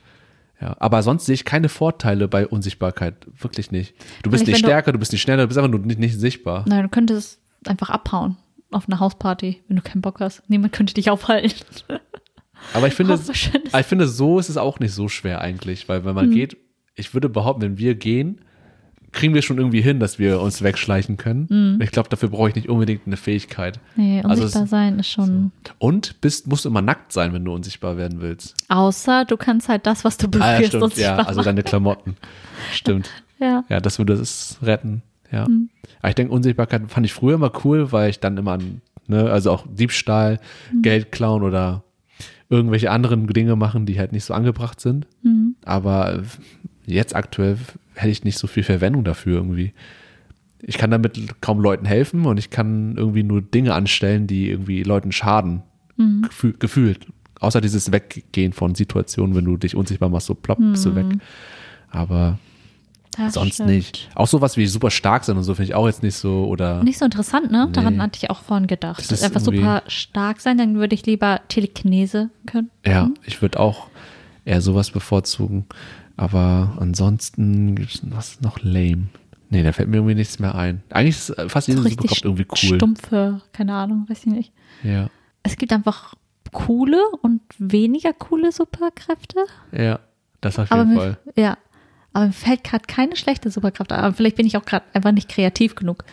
Speaker 1: ja. Aber sonst sehe ich keine Vorteile bei Unsichtbarkeit. Wirklich nicht. Du bist
Speaker 2: Vielleicht,
Speaker 1: nicht
Speaker 2: wenn du-
Speaker 1: stärker, du bist nicht schneller, du bist einfach nur nicht, nicht sichtbar.
Speaker 2: Nein, du könntest einfach abhauen auf einer Hausparty, wenn du keinen Bock hast. Niemand könnte dich aufhalten.
Speaker 1: Aber ich finde,
Speaker 2: so
Speaker 1: ich finde, so ist es auch nicht so schwer eigentlich, weil wenn man
Speaker 2: Mhm.
Speaker 1: geht, ich würde behaupten, wenn wir gehen, kriegen wir schon irgendwie hin, dass wir uns wegschleichen können.
Speaker 2: Mhm.
Speaker 1: Ich glaube, dafür brauche ich nicht unbedingt eine Fähigkeit.
Speaker 2: Nee,
Speaker 1: Also
Speaker 2: unsichtbar
Speaker 1: es-
Speaker 2: sein ist schon.
Speaker 1: Und bist, musst du immer nackt sein, wenn du unsichtbar werden willst.
Speaker 2: Außer du kannst halt das, was du
Speaker 1: Ah, ja,
Speaker 2: berührst,
Speaker 1: stimmt.
Speaker 2: unsichtbar
Speaker 1: Ja, also deine Klamotten. Stimmt.
Speaker 2: Ja.
Speaker 1: Ja, das würde es retten. Ja.
Speaker 2: Mhm.
Speaker 1: Aber ich denke, Unsichtbarkeit fand ich früher immer cool, weil ich dann immer an, ne, also auch Diebstahl,
Speaker 2: Mhm.
Speaker 1: Geld klauen oder irgendwelche anderen Dinge machen, die halt nicht so angebracht sind.
Speaker 2: Mhm.
Speaker 1: Aber jetzt aktuell hätte ich nicht so viel Verwendung dafür irgendwie. Ich kann damit kaum Leuten helfen und ich kann irgendwie nur Dinge anstellen, die irgendwie Leuten schaden.
Speaker 2: Mhm.
Speaker 1: Gefühl, gefühlt. Außer dieses Weggehen von Situationen, wenn du dich unsichtbar machst, so plopp, bist du weg. Aber
Speaker 2: Das
Speaker 1: sonst
Speaker 2: stimmt.
Speaker 1: nicht. Auch sowas wie super stark sein und so finde ich auch jetzt nicht so oder
Speaker 2: Nicht so interessant, ne? Daran
Speaker 1: Nee.
Speaker 2: hatte ich auch vorhin gedacht.
Speaker 1: Das ist
Speaker 2: Einfach super stark sein, dann würde ich lieber Telekinese können.
Speaker 1: ja, ich würde auch eher sowas bevorzugen. Aber ansonsten gibt es was noch lame. Nee, da fällt mir irgendwie nichts mehr ein. Eigentlich ist äh, fast jede
Speaker 2: So
Speaker 1: Superkraft irgendwie cool.
Speaker 2: stumpfe, keine Ahnung, weiß ich nicht.
Speaker 1: Ja,
Speaker 2: Es gibt einfach coole und weniger coole Superkräfte.
Speaker 1: ja, das auf
Speaker 2: Aber
Speaker 1: jeden
Speaker 2: mir,
Speaker 1: Fall.
Speaker 2: ja, aber mir fällt gerade keine schlechte Superkraft ein. Aber vielleicht bin ich auch gerade einfach nicht kreativ genug.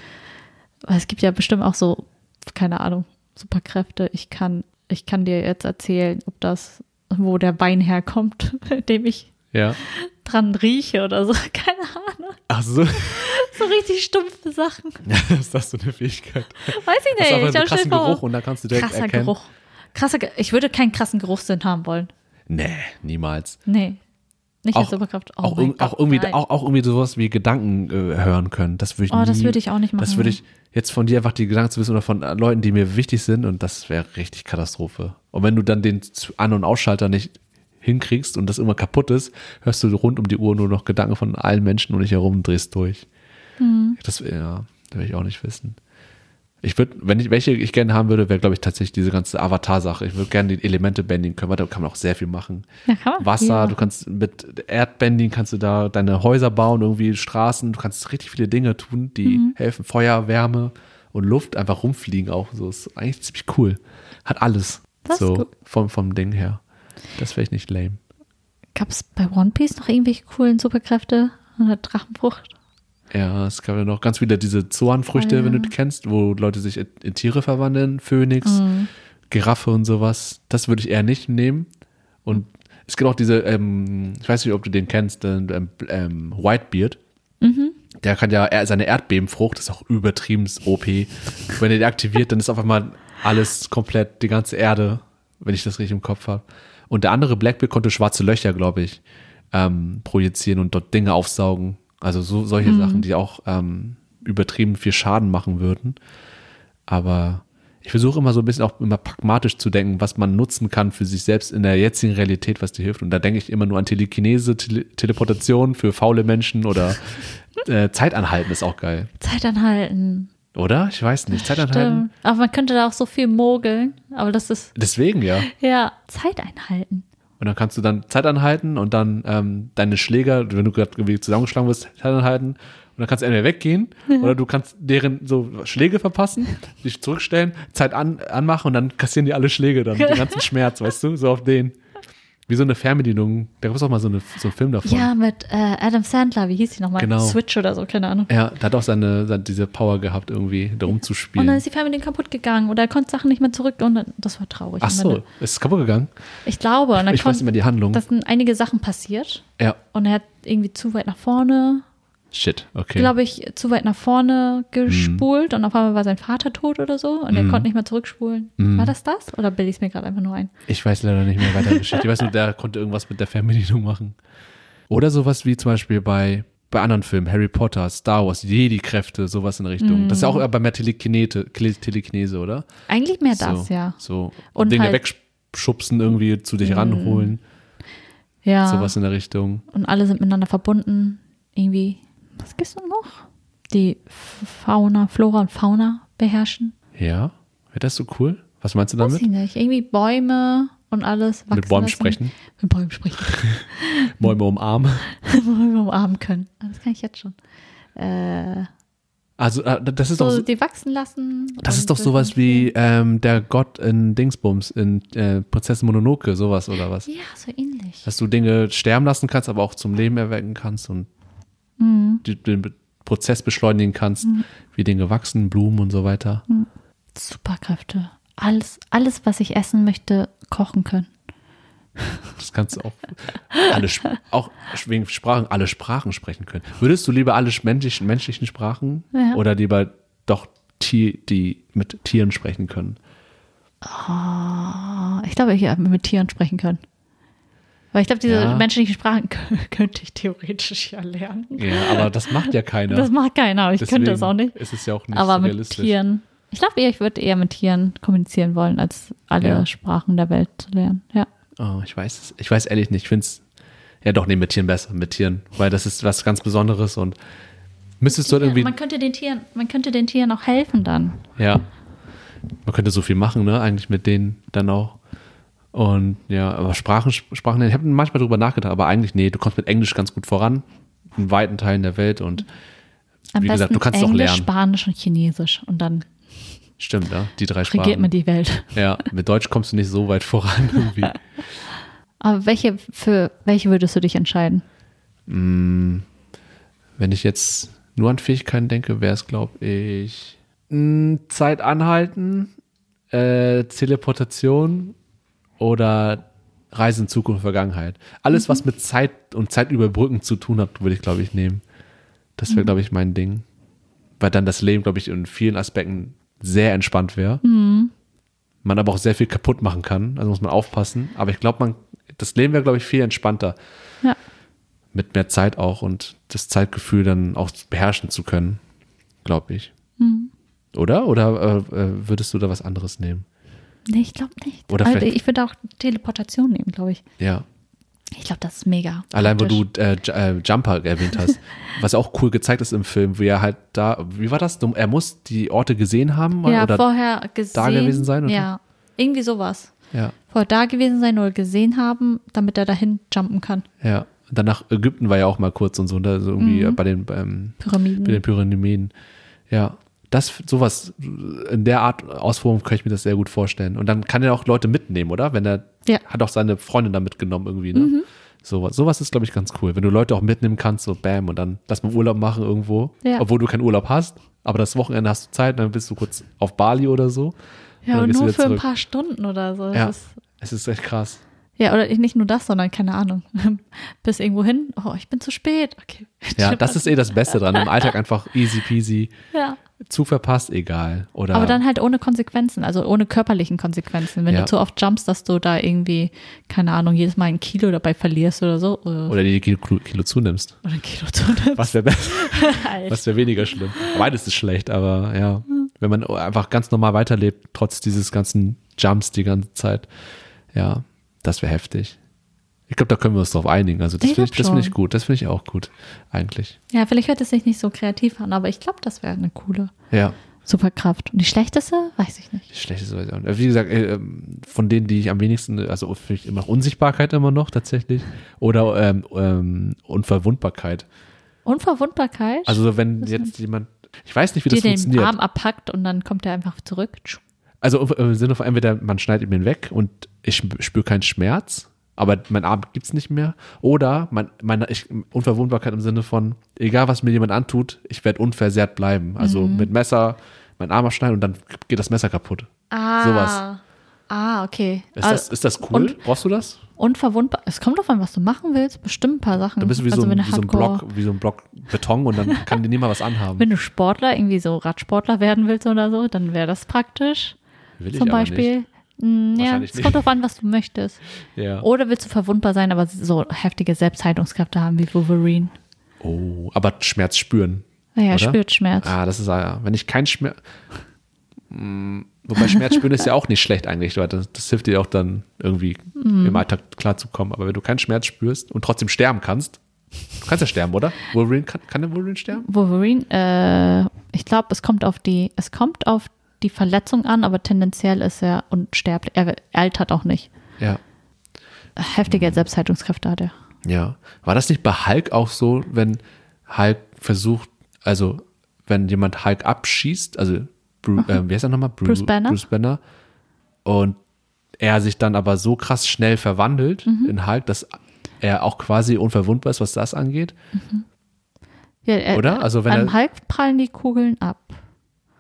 Speaker 2: Weil es gibt ja bestimmt auch so, keine Ahnung, Superkräfte. Ich kann, ich kann dir jetzt erzählen, ob das, wo der Wein herkommt, dem ich
Speaker 1: Ja.
Speaker 2: dran rieche oder so. Keine Ahnung.
Speaker 1: Ach so,
Speaker 2: So richtig stumpfe Sachen.
Speaker 1: ist das so eine Fähigkeit?
Speaker 2: Weiß ich
Speaker 1: Das ist
Speaker 2: nicht. Ich
Speaker 1: so
Speaker 2: hab
Speaker 1: krassen Geruch und dann kannst du direkt
Speaker 2: krasser
Speaker 1: erkennen.
Speaker 2: Geruch. Krasser, Ge ich würde keinen krassen Geruchssinn haben wollen.
Speaker 1: Nee, niemals.
Speaker 2: Nee. Nicht
Speaker 1: Auch-
Speaker 2: als Superkraft. Oh
Speaker 1: auch, irg- auch,
Speaker 2: Gott,
Speaker 1: irgendwie,
Speaker 2: nein.
Speaker 1: auch, auch irgendwie sowas wie Gedanken äh, hören können. Das würde ich
Speaker 2: Oh,
Speaker 1: nie,
Speaker 2: das würde ich auch nicht
Speaker 1: Das
Speaker 2: machen.
Speaker 1: würde ich jetzt von dir einfach die Gedanken zu wissen oder von äh, Leuten, die mir wichtig sind und das wäre richtig Katastrophe. Und wenn du dann den An- und Ausschalter nicht hinkriegst und das immer kaputt ist, hörst du rund um die Uhr nur noch Gedanken von allen Menschen um dich herum und drehst durch.
Speaker 2: Hm.
Speaker 1: Das ja, will ich auch nicht wissen. Ich würde, wenn ich welche ich gerne haben würde, wäre glaube ich tatsächlich diese ganze Avatar-Sache. Ich würde gerne die Elemente bändigen können, weil da kann man auch sehr viel machen.
Speaker 2: Ja, kann man viel
Speaker 1: Wasser,
Speaker 2: machen.
Speaker 1: du kannst mit Erdbending kannst du da deine Häuser bauen, irgendwie Straßen, du kannst richtig viele Dinge tun, die
Speaker 2: Mhm.
Speaker 1: helfen. Feuer, Wärme und Luft, einfach rumfliegen auch. So ist eigentlich ziemlich cool. Hat alles.
Speaker 2: Das
Speaker 1: so vom, vom Ding her. Das wäre ich nicht lame.
Speaker 2: Gab es bei One Piece noch irgendwelche coolen Superkräfte? Oder Drachenfrucht?
Speaker 1: Ja, es gab ja noch ganz viele diese Zoanfrüchte,
Speaker 2: Ah, ja.
Speaker 1: wenn du die kennst, wo Leute sich in, in Tiere verwandeln, Phönix,
Speaker 2: Mhm.
Speaker 1: Giraffe und sowas. Das würde ich eher nicht nehmen. Und es gibt auch diese, ähm, ich weiß nicht, ob du den kennst, den, ähm, ähm, Whitebeard.
Speaker 2: Mhm.
Speaker 1: Der kann ja er- seine Erdbebenfrucht, das ist auch übertrieben OP. Wenn er die aktiviert, dann ist auf einmal alles komplett, die ganze Erde, wenn ich das richtig im Kopf habe. Und der andere Blackbeard konnte schwarze Löcher, glaube ich, ähm, projizieren und dort Dinge aufsaugen. Also so solche Sachen, die auch ähm, übertrieben viel Schaden machen würden. Aber ich versuche immer so ein bisschen auch immer pragmatisch zu denken, was man nutzen kann für sich selbst in der jetzigen Realität, was dir hilft. Und da denke ich immer nur an Telekinese, Tele Teleportation für faule Menschen oder äh, Zeitanhalten ist auch geil.
Speaker 2: Zeit anhalten.
Speaker 1: Oder? Ich weiß nicht. Zeitanhalten.
Speaker 2: Stimmt. Aber man könnte da auch so viel mogeln. Aber das ist,
Speaker 1: Deswegen ja.
Speaker 2: ja, Zeit einhalten.
Speaker 1: Und dann kannst du dann Zeit anhalten und dann ähm, deine Schläger, wenn du gerade zusammengeschlagen wirst, Zeit anhalten. Und dann kannst du entweder weggehen oder du kannst deren so Schläge verpassen, dich zurückstellen, Zeit an, anmachen und dann kassieren die alle Schläge dann, den ganzen Schmerz, weißt du, so auf den. Wie so eine Fernbedienung. Da gab es auch mal so, eine, so einen Film davon.
Speaker 2: Ja, mit äh, Adam Sandler, wie hieß die nochmal?
Speaker 1: Genau.
Speaker 2: Switch oder so, keine Ahnung.
Speaker 1: Ja, der hat auch seine, seine diese Power gehabt, irgendwie da rumzuspielen.
Speaker 2: Und dann ist die Fernbedienung kaputt gegangen oder er konnte Sachen nicht mehr zurück und dann, das war traurig.
Speaker 1: Ach so, ist es kaputt gegangen?
Speaker 2: Ich glaube. Und dann
Speaker 1: Ich weiß
Speaker 2: kommt,
Speaker 1: nicht mehr die Handlung.
Speaker 2: da sind einige Sachen passiert
Speaker 1: Ja,
Speaker 2: und er hat irgendwie zu weit nach vorne,
Speaker 1: shit, okay.
Speaker 2: glaube ich, zu weit nach vorne gespult und auf einmal war sein Vater tot oder so und er
Speaker 1: Mhm.
Speaker 2: konnte nicht mehr zurückspulen.
Speaker 1: Mhm.
Speaker 2: War das das? Oder bilde ich es mir gerade einfach nur ein?
Speaker 1: Ich weiß leider nicht mehr weiter Geschichte. Ich weiß nur, der konnte irgendwas mit der Fernbedienung machen. Oder sowas wie zum Beispiel bei, bei anderen Filmen, Harry Potter, Star Wars, Jedi-Kräfte, sowas in der Richtung. Das ist ja auch bei mehr Telekinete, Telekinese, oder?
Speaker 2: Eigentlich mehr das,
Speaker 1: so,
Speaker 2: ja.
Speaker 1: So
Speaker 2: Und
Speaker 1: Dinge
Speaker 2: halt-
Speaker 1: wegschubsen, irgendwie zu dich ranholen,
Speaker 2: Ja.
Speaker 1: sowas in der Richtung.
Speaker 2: Und alle sind miteinander verbunden. Irgendwie, was gibt's denn noch? Die Fauna, Flora und Fauna beherrschen.
Speaker 1: Ja, wäre das so cool? Was meinst du
Speaker 2: Weiß
Speaker 1: damit?
Speaker 2: ich nicht. Irgendwie Bäume und alles wachsen
Speaker 1: Mit Bäumen
Speaker 2: lassen.
Speaker 1: sprechen,
Speaker 2: Mit Bäumen sprechen.
Speaker 1: Bäume umarmen.
Speaker 2: Bäume umarmen können. Ah, Das kann ich jetzt schon. Äh,
Speaker 1: Also äh, das ist doch
Speaker 2: so,
Speaker 1: so,
Speaker 2: die wachsen lassen.
Speaker 1: das ist doch sowas wie ähm, der Gott in Dingsbums, in äh, Prinzessin Mononoke, sowas oder was?
Speaker 2: Ja, so ähnlich.
Speaker 1: Dass du Dinge sterben lassen kannst, aber auch zum Leben erwecken kannst und
Speaker 2: Mhm.
Speaker 1: die, den Prozess beschleunigen kannst, wie Dinge wachsen, Blumen und so weiter.
Speaker 2: Superkräfte. Alles, alles, was ich essen möchte, kochen können.
Speaker 1: Das kannst du auch alle auch wegen Sprachen alle Sprachen sprechen können. Würdest du lieber alle menschlichen, menschlichen Sprachen
Speaker 2: Ja.
Speaker 1: oder lieber doch Tier, die mit Tieren sprechen können?
Speaker 2: Oh, ich glaube, ich hätte mit Tieren sprechen können. Weil ich glaube, diese
Speaker 1: Ja.
Speaker 2: menschlichen Sprachen kö- könnte ich theoretisch ja lernen.
Speaker 1: Ja, aber das macht ja keiner.
Speaker 2: Das macht keiner, aber ich könnte es auch nicht.
Speaker 1: Ist es ja auch nicht
Speaker 2: Aber
Speaker 1: so
Speaker 2: mit
Speaker 1: realistisch.
Speaker 2: Tieren. Ich glaube eher, ich würde eher mit Tieren kommunizieren wollen, als alle
Speaker 1: Ja.
Speaker 2: Sprachen der Welt zu lernen. Ja.
Speaker 1: Oh, ich weiß es. Ich weiß ehrlich nicht. Ich finde es ja doch nee, mit Tieren besser, mit Tieren, weil das ist was ganz Besonderes und müsstest du halt irgendwie
Speaker 2: man könnte den Tieren, man könnte den Tieren auch helfen dann.
Speaker 1: Ja. Man könnte so viel machen, ne? Eigentlich mit denen dann auch. Und ja, aber Sprachen, Sprachen, ich habe manchmal drüber nachgedacht, aber eigentlich, nee, du kommst mit Englisch ganz gut voran, in weiten Teilen der Welt und
Speaker 2: Am
Speaker 1: Wie gesagt, du kannst es auch
Speaker 2: Englisch,
Speaker 1: lernen.
Speaker 2: Spanisch und Chinesisch und dann
Speaker 1: stimmt, ja, die drei
Speaker 2: regiert
Speaker 1: Sprachen.
Speaker 2: man die Welt.
Speaker 1: Ja, mit Deutsch kommst du nicht so weit voran irgendwie.
Speaker 2: Aber welche, für welche würdest du dich entscheiden?
Speaker 1: Mm, Wenn ich jetzt nur an Fähigkeiten denke, wäre es, glaube ich, mm, Zeit anhalten, äh, Teleportation oder Reise in Zukunft und Vergangenheit. Alles, was mit Zeit und Zeit überbrücken zu tun hat, würde ich, glaube ich, nehmen. Das wäre, glaube ich, mein Ding. Weil dann das Leben, glaube ich, in vielen Aspekten sehr entspannt wäre. Man aber auch sehr viel kaputt machen kann. Also muss man aufpassen. Aber ich glaube, man, das Leben wäre, glaube ich, viel entspannter
Speaker 2: Ja.
Speaker 1: mit mehr Zeit auch und das Zeitgefühl dann auch beherrschen zu können, glaube ich.
Speaker 2: Hm.
Speaker 1: Oder? Oder äh, äh, würdest du da was anderes nehmen?
Speaker 2: Nee, ich glaube nicht.
Speaker 1: Oder
Speaker 2: Also ich würde auch Teleportation nehmen, glaube ich.
Speaker 1: Ja.
Speaker 2: Ich glaube, das ist mega.
Speaker 1: Allein, wo du äh, äh, Jumper erwähnt hast, was auch cool gezeigt ist im Film, wie er halt da, wie war das? Er muss die Orte gesehen haben
Speaker 2: ja,
Speaker 1: oder
Speaker 2: vorher gesehen.
Speaker 1: da gewesen sein, oder?
Speaker 2: Ja, irgendwie sowas.
Speaker 1: ja,
Speaker 2: Vorher da gewesen sein oder gesehen haben, damit er dahin jumpen kann.
Speaker 1: ja. Danach Ägypten war ja auch mal kurz und so, ne? so irgendwie
Speaker 2: Mhm.
Speaker 1: bei den ähm,
Speaker 2: Pyramiden.
Speaker 1: bei den Pyramiden. Ja, das sowas in der Art Ausformung kann ich mir das sehr gut vorstellen. Und dann kann er auch Leute mitnehmen, oder? Wenn er
Speaker 2: Ja. Mhm.
Speaker 1: hat auch seine Freundin da mitgenommen irgendwie, ne? Sowas, sowas ist, glaube ich, ganz cool. Wenn du Leute auch mitnehmen kannst, so bam, und dann lass mal Urlaub machen irgendwo,
Speaker 2: Ja.
Speaker 1: obwohl du keinen Urlaub hast, aber das Wochenende hast du Zeit, dann bist du kurz auf Bali oder so.
Speaker 2: ja, und
Speaker 1: du
Speaker 2: nur für ein
Speaker 1: zurück.
Speaker 2: paar Stunden oder so.
Speaker 1: Ja.
Speaker 2: Ist,
Speaker 1: Es ist echt krass.
Speaker 2: ja, oder nicht nur das, sondern keine Ahnung. Bis irgendwo hin. Oh, ich bin zu spät. Okay.
Speaker 1: Ja, das ist eh das Beste dran. Im Alltag einfach easy peasy.
Speaker 2: Ja.
Speaker 1: Zug verpasst, egal. Oder
Speaker 2: Aber dann halt ohne Konsequenzen, also ohne körperlichen Konsequenzen. Wenn
Speaker 1: Ja.
Speaker 2: du zu oft jumpst, dass du da irgendwie, keine Ahnung, jedes Mal ein Kilo dabei verlierst oder so. Oder,
Speaker 1: oder die Kilo, Kilo zunimmst.
Speaker 2: oder ein Kilo zunimmst.
Speaker 1: Was wäre besser? Was wäre weniger schlimm? Beides ist schlecht, aber ja, wenn man einfach ganz normal weiterlebt, trotz dieses ganzen Jumps die ganze Zeit, ja, das wäre heftig. Ich glaube, da können wir uns drauf einigen. Also das
Speaker 2: Ich
Speaker 1: finde ich, das finde ich gut. Das finde ich auch gut, eigentlich.
Speaker 2: Ja, vielleicht hört es sich nicht so kreativ an, aber ich glaube, das wäre eine coole
Speaker 1: Ja,
Speaker 2: Superkraft. Und die schlechteste, weiß ich nicht.
Speaker 1: die schlechteste weiß ich auch nicht. Wie gesagt, äh, ähm, von denen, die ich am wenigsten, also vielleicht immer Unsichtbarkeit immer noch tatsächlich oder ähm, ähm, Unverwundbarkeit.
Speaker 2: Unverwundbarkeit,
Speaker 1: Also so, wenn
Speaker 2: Was
Speaker 1: jetzt jemand, ich weiß nicht, wie das
Speaker 2: den
Speaker 1: funktioniert.
Speaker 2: Arm abpackt und dann kommt er einfach zurück.
Speaker 1: Also im Sinne von entweder man schneidet ihn weg und ich spüre keinen Schmerz, aber mein Arm gibt's nicht mehr. Oder mein, meine ich, Unverwundbarkeit im Sinne von, egal was mir jemand antut, ich werde unversehrt bleiben. Also
Speaker 2: Mhm.
Speaker 1: mit Messer mein Arm abschneiden und dann geht das Messer kaputt.
Speaker 2: Ah.
Speaker 1: Sowas.
Speaker 2: Ah, okay.
Speaker 1: Ist
Speaker 2: Ah,
Speaker 1: das, ist das cool?
Speaker 2: und-
Speaker 1: Brauchst du das?
Speaker 2: Unverwundbar. Es kommt drauf an, was du machen willst. Bestimmt ein paar Sachen.
Speaker 1: Du bist wie,
Speaker 2: also
Speaker 1: so, ein, wie so ein Block, wie so ein Block Beton und dann kann dir niemand was anhaben.
Speaker 2: Wenn du Sportler, irgendwie so Radsportler werden willst oder so, dann wäre das praktisch.
Speaker 1: Will ich
Speaker 2: Zum Beispiel. Mm, Ja,
Speaker 1: Wahrscheinlich
Speaker 2: es
Speaker 1: nicht.
Speaker 2: kommt drauf an, was du möchtest.
Speaker 1: Ja.
Speaker 2: Oder willst du verwundbar sein, aber so heftige Selbstheilungskräfte haben wie Wolverine.
Speaker 1: Oh, aber Schmerz spüren.
Speaker 2: Ja, er
Speaker 1: Oder?
Speaker 2: spürt Schmerz.
Speaker 1: Ah, das ist ja, wenn ich kein Schmerz. Mm, Wobei Schmerz spüren ist ja auch nicht schlecht eigentlich, weil das, das hilft dir auch dann irgendwie
Speaker 2: Mhm.
Speaker 1: im Alltag klarzukommen. Aber wenn du keinen Schmerz spürst und trotzdem sterben kannst, du kannst ja sterben, oder? Wolverine, kann, kann der Wolverine sterben?
Speaker 2: Wolverine, äh, ich glaube, es kommt auf die, es kommt auf die Verletzung an, aber tendenziell ist er unsterblich. Er altert auch nicht.
Speaker 1: Ja.
Speaker 2: Heftige Selbstheilungskräfte hat er.
Speaker 1: Ja. War das nicht bei Hulk auch so, wenn Hulk versucht, also wenn jemand Hulk abschießt, also Bru äh, wie heißt er nochmal? Bru
Speaker 2: Bruce Banner.
Speaker 1: Bruce Banner. Und er sich dann aber so krass schnell verwandelt
Speaker 2: Mhm.
Speaker 1: in Hulk, dass er auch quasi unverwundbar ist, was das angeht.
Speaker 2: Ja, er,
Speaker 1: Oder? Also wenn
Speaker 2: am
Speaker 1: er-
Speaker 2: Hulk prallen die Kugeln ab.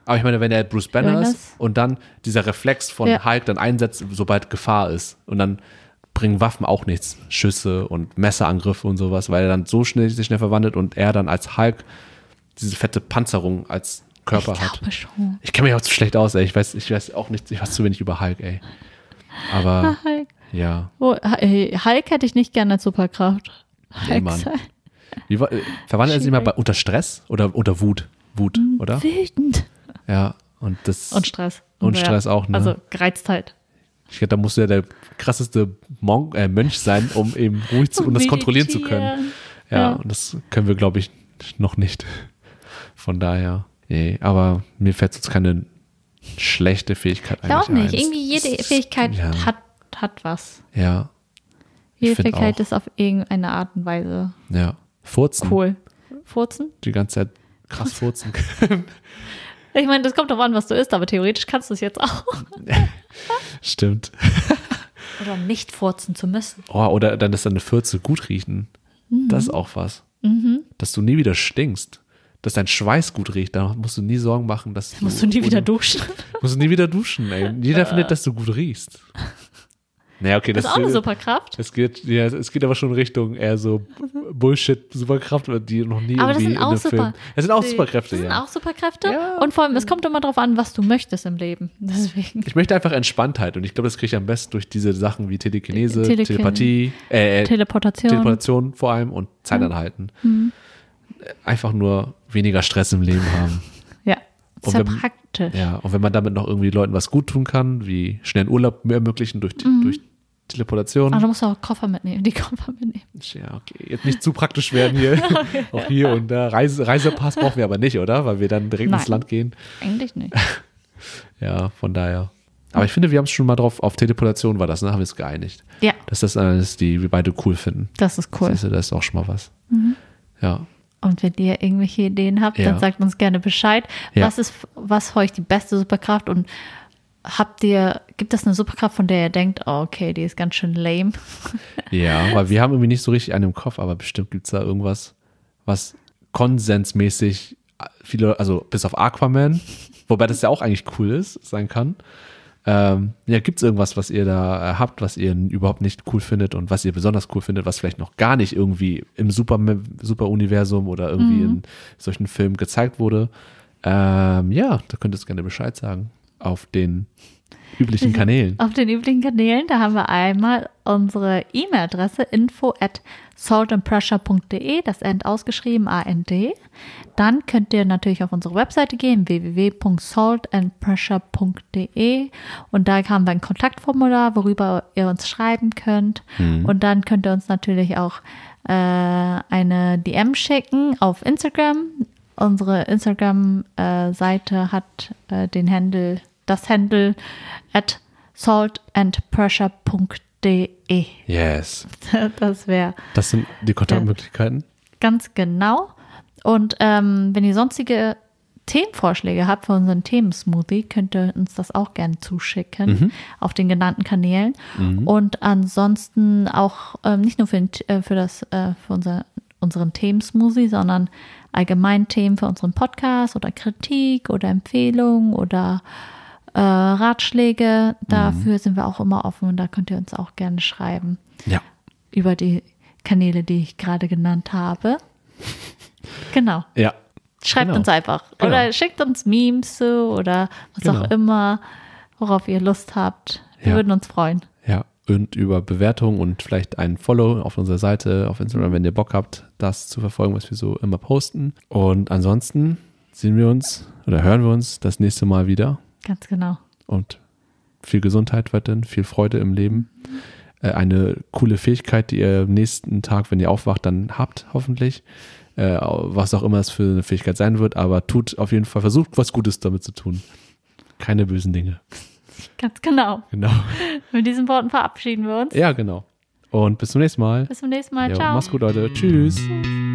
Speaker 1: Aber ich meine, wenn er Bruce Banner ist und dann dieser Reflex von
Speaker 2: Ja.
Speaker 1: Hulk dann einsetzt, sobald Gefahr ist. Und dann bringen Waffen auch nichts. Schüsse und Messerangriffe und sowas, weil er dann so schnell sich schnell verwandelt und er dann als Hulk diese fette Panzerung als Körper
Speaker 2: ich
Speaker 1: hat.
Speaker 2: schon.
Speaker 1: Ich kenne mich auch zu schlecht aus, ey. Ich weiß, ich weiß auch nicht, ich weiß zu wenig über Hulk, ey. Aber
Speaker 2: Hulk.
Speaker 1: ja,
Speaker 2: Oh, Hulk hätte ich nicht gerne als Superkraft.
Speaker 1: Nee,
Speaker 2: Hulk
Speaker 1: Mann.
Speaker 2: sei
Speaker 1: Wie, äh, verwandelt er sich immer bei, unter Stress oder unter Wut? Wut, oder?
Speaker 2: Wütend.
Speaker 1: Ja, und das.
Speaker 2: Und Stress.
Speaker 1: Und
Speaker 2: Ja.
Speaker 1: Stress auch, ne?
Speaker 2: Also Gereiztheit.
Speaker 1: Ich glaube, da musst du ja der krasseste Monk, äh, Mönch sein, um eben ruhig zu und das kontrollieren zu können. Ja,
Speaker 2: Ja.
Speaker 1: und das können wir, glaube ich, noch nicht. Von daher, nee, aber mir fällt jetzt keine schlechte Fähigkeit
Speaker 2: Ich auch
Speaker 1: eigentlich
Speaker 2: nicht.
Speaker 1: ein.
Speaker 2: Irgendwie jede
Speaker 1: ist-
Speaker 2: Fähigkeit
Speaker 1: ja,
Speaker 2: hat, hat was.
Speaker 1: Ja,
Speaker 2: Jede Fähigkeit
Speaker 1: auch.
Speaker 2: ist auf irgendeine Art und Weise
Speaker 1: ja. Furzen.
Speaker 2: cool. Furzen?
Speaker 1: Die ganze Zeit krass furzen.
Speaker 2: Ich meine, das kommt drauf an, was du isst, aber theoretisch kannst du es jetzt auch.
Speaker 1: Stimmt.
Speaker 2: Oder nicht furzen zu müssen.
Speaker 1: Oh, oder dann, dass deine Fürze gut riechen. Das ist auch was.
Speaker 2: Mhm.
Speaker 1: Dass du nie wieder stinkst. Dass dein Schweiß gut riecht. Da musst du nie Sorgen machen, dass
Speaker 2: Musst du nie wieder duschen.
Speaker 1: Musst du nie wieder duschen, ey. Jeder findet, dass du gut riechst. Naja, okay,
Speaker 2: Das
Speaker 1: das,
Speaker 2: ist auch eine Superkraft.
Speaker 1: Es geht, ja, es geht aber schon Richtung eher so Bullshit-Superkraft, die noch nie
Speaker 2: Aber das
Speaker 1: irgendwie
Speaker 2: sind
Speaker 1: in
Speaker 2: auch
Speaker 1: einem
Speaker 2: super.
Speaker 1: Film. Das sind auch
Speaker 2: Die-
Speaker 1: Superkräfte,
Speaker 2: Das sind
Speaker 1: ja.
Speaker 2: auch Superkräfte.
Speaker 1: Ja.
Speaker 2: Und vor allem, es kommt immer darauf an, was du möchtest im Leben. Deswegen.
Speaker 1: Ich möchte einfach Entspanntheit und ich glaube, das kriege ich am besten durch diese Sachen wie Telekinese,
Speaker 2: Telekin-
Speaker 1: Telepathie, äh, äh,
Speaker 2: Teleportation.
Speaker 1: Teleportation vor allem und Zeit anhalten. Einfach nur weniger Stress im Leben haben.
Speaker 2: Ja.
Speaker 1: Und
Speaker 2: Sehr
Speaker 1: wenn-
Speaker 2: praktisch.
Speaker 1: Ja, und wenn man damit noch irgendwie Leuten was gut tun kann, wie schnellen Urlaub ermöglichen durch, durch Teleportation.
Speaker 2: Aber du musst auch Koffer mitnehmen, die Koffer mitnehmen.
Speaker 1: Ja, okay. Jetzt nicht zu praktisch werden hier. Auch hier und da. Reise, Reisepass brauchen wir aber nicht, oder? Weil wir dann direkt ins
Speaker 2: Nein.
Speaker 1: Land gehen.
Speaker 2: Eigentlich nicht.
Speaker 1: Ja, von daher. Aber ich finde, wir haben es schon mal drauf, auf Teleportation war das, ne? Haben wir es geeinigt.
Speaker 2: Ja,
Speaker 1: Dass das alles, die wir beide cool finden.
Speaker 2: das ist cool.
Speaker 1: Siehst du, das ist auch schon mal was. Ja.
Speaker 2: Und wenn ihr irgendwelche Ideen habt,
Speaker 1: Ja.
Speaker 2: dann sagt uns gerne Bescheid.
Speaker 1: Ja.
Speaker 2: Was ist, was für euch die beste Superkraft und habt ihr, gibt es eine Superkraft, von der ihr denkt, oh, okay, die ist ganz schön lame?
Speaker 1: Ja, weil wir haben irgendwie nicht so richtig einen im Kopf, aber bestimmt gibt es da irgendwas, was konsensmäßig viele, also bis auf Aquaman, wobei das ja auch eigentlich cool ist, sein kann. Ähm, ja, gibt es irgendwas, was ihr da äh, habt, was ihr überhaupt nicht cool findet und was ihr besonders cool findet, was vielleicht noch gar nicht irgendwie im Super, Super-Universum oder irgendwie in solchen Filmen gezeigt wurde? Ähm, ja, da könnt ihr es gerne Bescheid sagen. Auf den üblichen Kanälen.
Speaker 2: Auf den üblichen Kanälen, da haben wir einmal unsere E-Mail-Adresse info at saltandpressure.de, das End ausgeschrieben, A-N-D. Dann könnt ihr natürlich auf unsere Webseite gehen, www.saltandpressure.de und da haben wir ein Kontaktformular, worüber ihr uns schreiben könnt. Und dann könnt ihr uns natürlich auch äh, eine DM schicken auf Instagram. Unsere Instagram-Seite hat äh, den Handle, das Handle at saltandpressure.de.
Speaker 1: Yes.
Speaker 2: Das wäre
Speaker 1: Das sind die Kontaktmöglichkeiten.
Speaker 2: ganz genau. Und ähm, wenn ihr sonstige Themenvorschläge habt für unseren Themensmoothie, könnt ihr uns das auch gerne zuschicken
Speaker 1: Mhm.
Speaker 2: auf den genannten Kanälen. Und ansonsten auch ähm, nicht nur für, äh, für, das, äh, für unser, unseren Themensmoothie, sondern allgemein Themen für unseren Podcast oder Kritik oder Empfehlungen oder äh, Ratschläge. Dafür sind wir auch immer offen und da könnt ihr uns auch gerne schreiben
Speaker 1: Ja.
Speaker 2: über die Kanäle, die ich gerade genannt habe. Genau.
Speaker 1: Ja.
Speaker 2: Schreibt
Speaker 1: Genau.
Speaker 2: uns einfach.
Speaker 1: Genau.
Speaker 2: Oder schickt uns Memes zu oder was
Speaker 1: Genau.
Speaker 2: auch immer, worauf ihr Lust habt. Wir
Speaker 1: Ja.
Speaker 2: würden uns freuen.
Speaker 1: Ja. Und über Bewertungen und vielleicht ein Follow auf unserer Seite auf Instagram, wenn ihr Bock habt, das zu verfolgen, was wir so immer posten. Und ansonsten sehen wir uns oder hören wir uns das nächste Mal wieder.
Speaker 2: Ganz genau.
Speaker 1: Und viel Gesundheit weiterhin, viel Freude im Leben. Äh, eine coole Fähigkeit, die ihr am nächsten Tag, wenn ihr aufwacht, dann habt, hoffentlich. Äh, was auch immer es für eine Fähigkeit sein wird, aber tut auf jeden Fall, versucht was Gutes damit zu tun. Keine bösen Dinge.
Speaker 2: Ganz genau.
Speaker 1: Genau.
Speaker 2: Mit diesen Worten verabschieden wir uns.
Speaker 1: Ja, genau. Und bis zum nächsten Mal.
Speaker 2: Bis zum nächsten Mal.
Speaker 1: Jo,
Speaker 2: Ciao.
Speaker 1: Mach's gut, Leute. Tschüss.
Speaker 2: Tschüss.